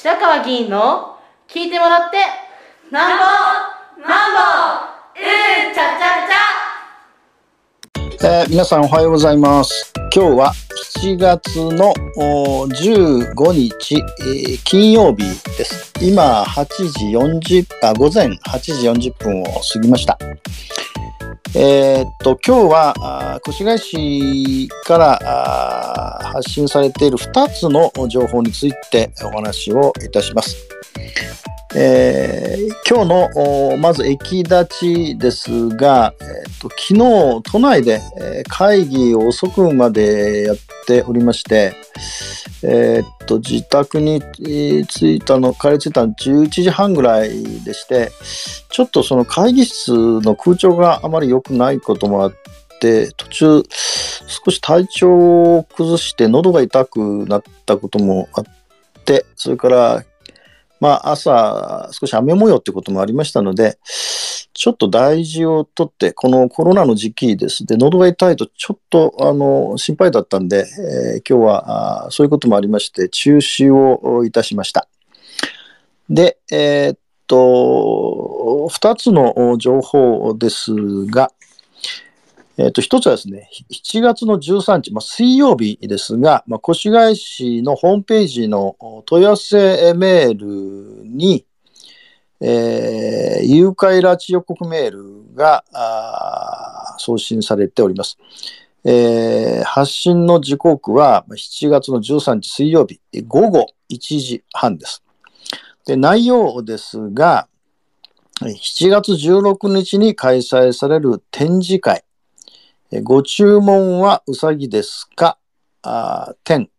白川議員の聞いてもらってなんぼなんぼうんちゃちゃちゃ、えー、皆さんおはようございます。今日は7月の15日、えー、金曜日です。今8時40あ午前8時40分を過ぎました。えー、っと今日は越谷市から発信されている2つの情報についてお話をいたします。えー、今日のまず駅立ちですが、えーと、昨日都内で会議を遅くまでやっておりまして、えー、と自宅に着いたの帰り着いたの11時半ぐらいでしてちょっとその会議室の空調があまり良くないこともあって途中少し体調を崩して喉が痛くなったこともあってそれからまあ朝少し雨模様ってこともありましたのでちょっと大事をとって、このコロナの時期です。で、喉が痛いとちょっと、あの、心配だったんで、えー、今日はあそういうこともありまして、中止をいたしました。で、えー、っと、二つの情報ですが、えっ、と、一つはですね、7月の13日、まあ、水曜日ですが、まあ、越谷市のホームページの問い合わせメールに、えー、誘拐拉致予告メールが送信されております。えー、発信の時刻は7月の13日水曜日午後1時半です。で内容ですが、7月16日に開催される展示会、ご注文はうさぎですか？あ展、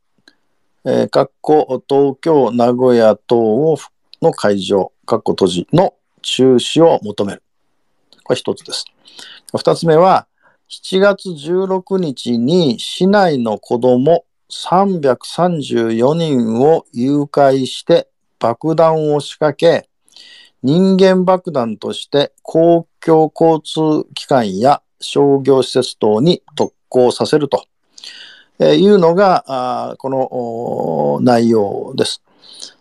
えー、括弧東京、名古屋等をの会場、括弧閉じの中止を求める。これ一つです。二つ目は、7月16日に市内の子供334人を誘拐して爆弾を仕掛け、人間爆弾として公共交通機関や商業施設等に特攻させるというのが、この内容です。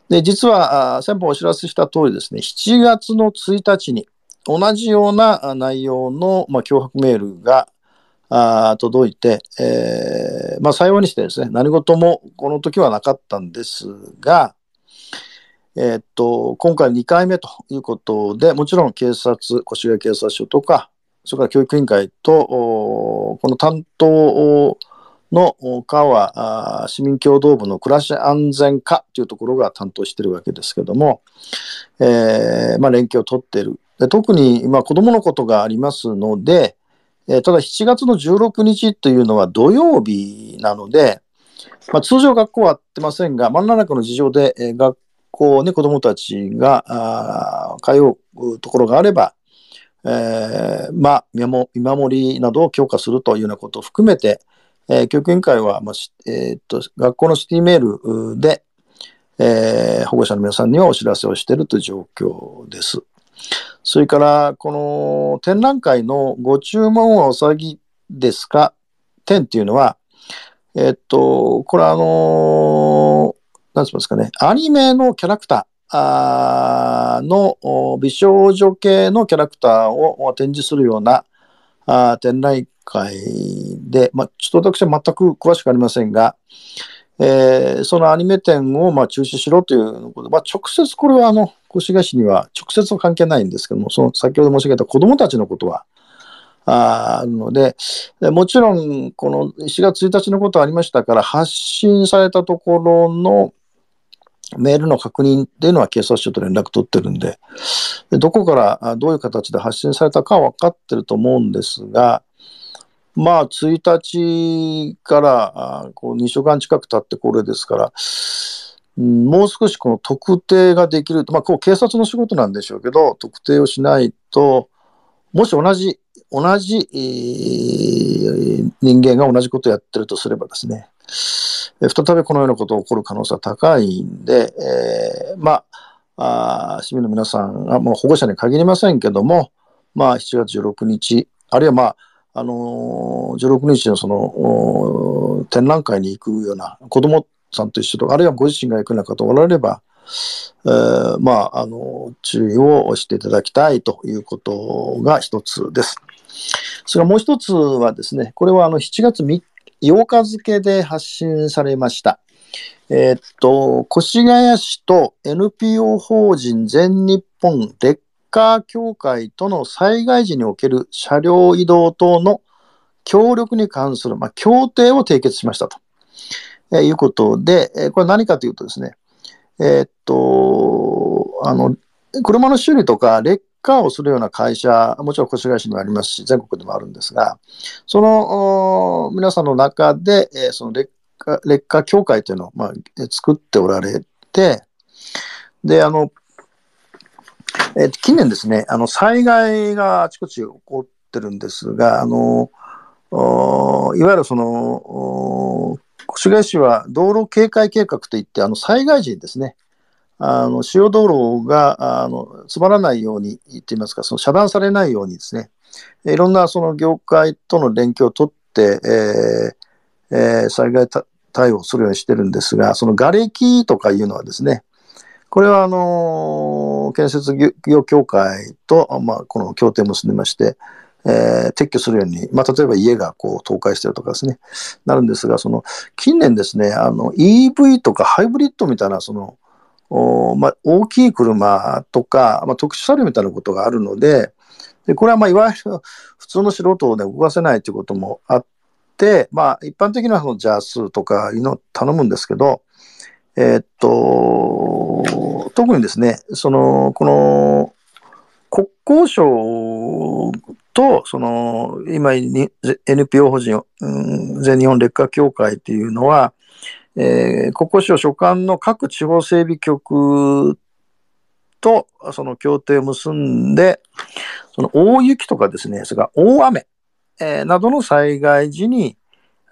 で、実は、先方お知らせした通りですね、7月の1日に同じような内容の、まあ、脅迫メールがあ届いて、えー、まあ、幸いにしてですね、何事もこの時はなかったんですが、えー、っと、今回2回目ということで、もちろん警察、越谷警察署とか、それから教育委員会と、この担当の課は市民共同部の暮らし安全課というところが担当しているわけですけども、えーまあ、連携を取っている。で特に、まあ、子どものことがありますので、えー、ただ7月の16日というのは土曜日なので、まあ、通常学校は会ってませんが、真ん中の事情で、えー、学校に子どもたちが通うところがあれば、えー、まあ、見守りなどを強化するというようなことを含めて、えー、教育委員会は、まあえー、っと学校のシティメールで、えー、保護者の皆さんにはお知らせをしているという状況です。それから、この展覧会のご注文はおさぎですか？展っていうのは、えっと、これあのなんついますかね、アニメのキャラクター。あの美少女系のキャラクターを展示するようなあ展覧会で、まあ、ちょっと私は全く詳しくありませんが、えー、そのアニメ展をまあ中止しろということで、まあ、直接これはあの越谷市には直接は関係ないんですけども、その先ほど申し上げた子どもたちのことはあるのでもちろんこの4月1日のことありましたから発信されたところのメールの確認っていうのは警察署と連絡取ってるんで、どこからどういう形で発信されたかは分かってると思うんですが、まあ、1日からこう2週間近く経ってこれですから、もう少しこの特定ができると、まあ、こう警察の仕事なんでしょうけど、特定をしないと、もし同じ、同じ、人間が同じことをやってるとすればですね、再びこのようなことが起こる可能性は高いんで、えー、まあ、あ市民の皆さんが、もう保護者に限りませんけども、まあ、7月16日、あるいはまあ、あのー、16日のその展覧会に行くような子どもさんと一緒とか、あるいはご自身が行くような方おられれば、えー、まあ、あの、注意をしていただきたいということが一つです。それからもう一つはですね、これはあの7月3 8日付で発信されました。えー、っと、越谷市と NPO 法人全日本レッカー協会との災害時における車両移動等の協力に関する、まあ、協定を締結しましたと、えー、いうことで、えー、これ何かというとですね、えー、っと、あの、車の修理とかレッカーをするような会社、もちろん越谷市にもありますし、全国でもあるんですが、その皆さんの中で、えー、そのレッカ劣化協会というのを、まあ、作っておられて、で、あの、えー、近年ですね、あの災害があちこち起こってるんですが、あのいわゆるその越谷市は道路警戒計画といって、あの災害時にですね、あの主要道路があの詰まらないようにといいますか、その遮断されないようにですね、いろんなその業界との連携を取って、えーえー、災害対応するようにしてるんですが、その瓦礫とかいうのはですね、これはあの建設業協会と、まあ、この協定を結んでまして、えー、撤去するように、まあ、例えば家がこう倒壊してるとかですね、なるんですが、その近年ですね、あの EV とかハイブリッドみたいな、そのおまあ、大きい車とか、まあ、特殊車両みたいなことがあるので、でこれはまあいわゆる普通の素人で動かせないということもあって、まあ、一般的なそのジャスとかいうのを頼むんですけど、えー、っと、特にですね、その、この、国交省と、その、今に NPO 法人、うん、全日本劣化協会っていうのは、えー、国交省所管の各地方整備局とその協定を結んで、その大雪とかですね、それから大雨、えー、などの災害時に、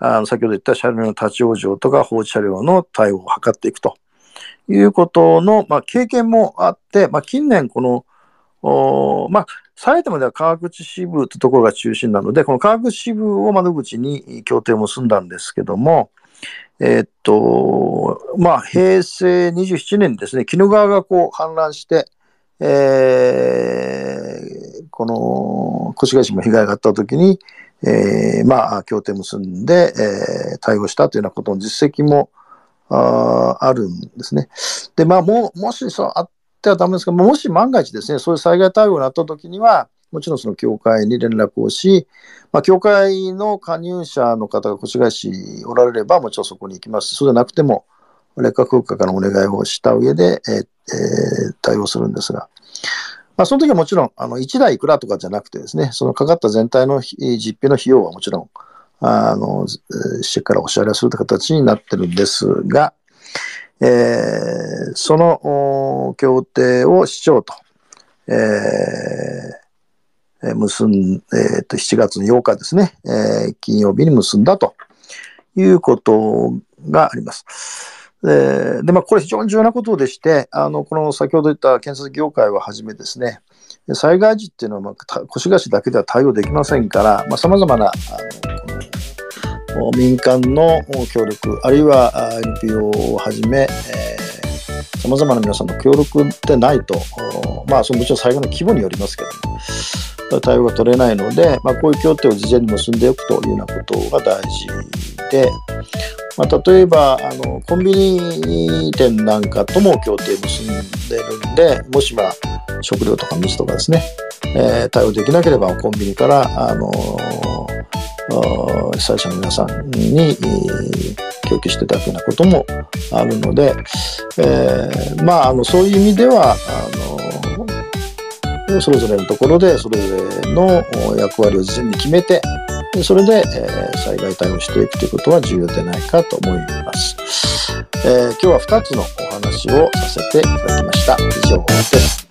あの先ほど言った車両の立ち往生とか放置車両の対応を図っていくということの、まあ、経験もあって、まあ、近年この、おまあ、埼玉では川口支部というところが中心なので、この川口支部を窓口に協定を結んだんですけども、えー、っと、まあ、平成27年ですね、鬼怒川がこう氾濫して、えー、この越谷市も被害があったときに、えー、まあ、協定結んで、えー、対応したというようなことの実績もああるんですね。で、まあ、ももしそうあってはダメですけど、もし万が一ですね、そういう災害対応になったときには、もちろんその協会に連絡をし、まあ、協会の加入者の方が越谷市おられれば、もちろんそこに行きます。そうじゃなくても、劣化空間からお願いをした上で、えーえー、対応するんですが、まあ、その時はもちろん、あの、1台いくらとかじゃなくてですね、そのかかった全体の実費の費用はもちろん、あの、市からお支払いするという形になってるんですが、えー、その協定を市長と、えー、結ん、えー、と7月8日ですね、えー、金曜日に結んだということがあります。で、でまあ、これ非常に重要なことでして、あの、この先ほど言った建設業界をはじめですね、災害時っていうのは、まあ、越谷市だけでは対応できませんから、まあ、様々な、あの、民間の協力、あるいは NPO をはじめ、えー、様々な皆さんの協力でないと、まあ、そのもちろん災害の規模によりますけども、対応が取れないので、まあ、こういう協定を事前に結んでおくというようなことが大事で、まあ、例えばあのコンビニ店なんかとも協定を結んでるんでもしは食料とか水とかですね、えー、対応できなければコンビニからあの被災者の皆さんに供給していただくようなこともあるので、えー、まああのそういう意味ではあそれぞれのところでそれぞれの役割を事前に決めて、それで、え、災害対応していくということは重要でないかと思います。えー、今日は2つのお話をさせていただきました。以上です。